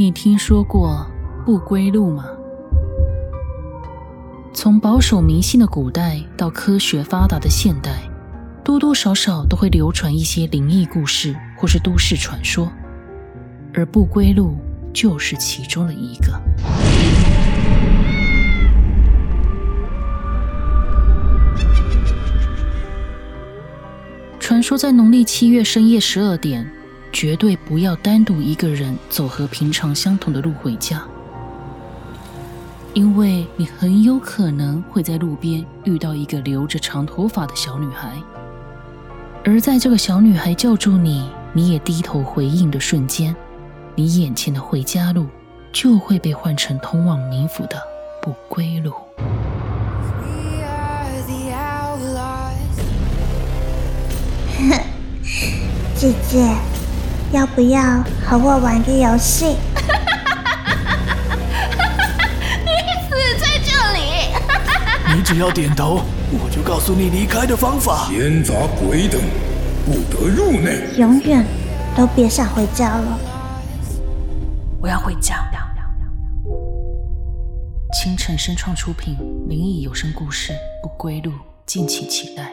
你听说过不归路吗？从保守迷信的古代到科学发达的现代，多多少少都会流传一些灵异故事或是都市传说，而不归路就是其中的一个。传说在农历七月深夜十二点，绝对不要单独一个人走和平常相同的路回家，因为你很有可能会在路边遇到一个留着长头发的小女孩，而在这个小女孩叫住你，你也低头回应的瞬间，你眼前的回家路就会被换成通往冥府的不归路。姐姐，要不要和我玩个游戏？你死在这里！你只要点头，我就告诉你离开的方法。闲杂鬼等，不得入内。永远都别想回家了。我要回家。清晨声创出品《灵异有声故事》不归路，敬请期待。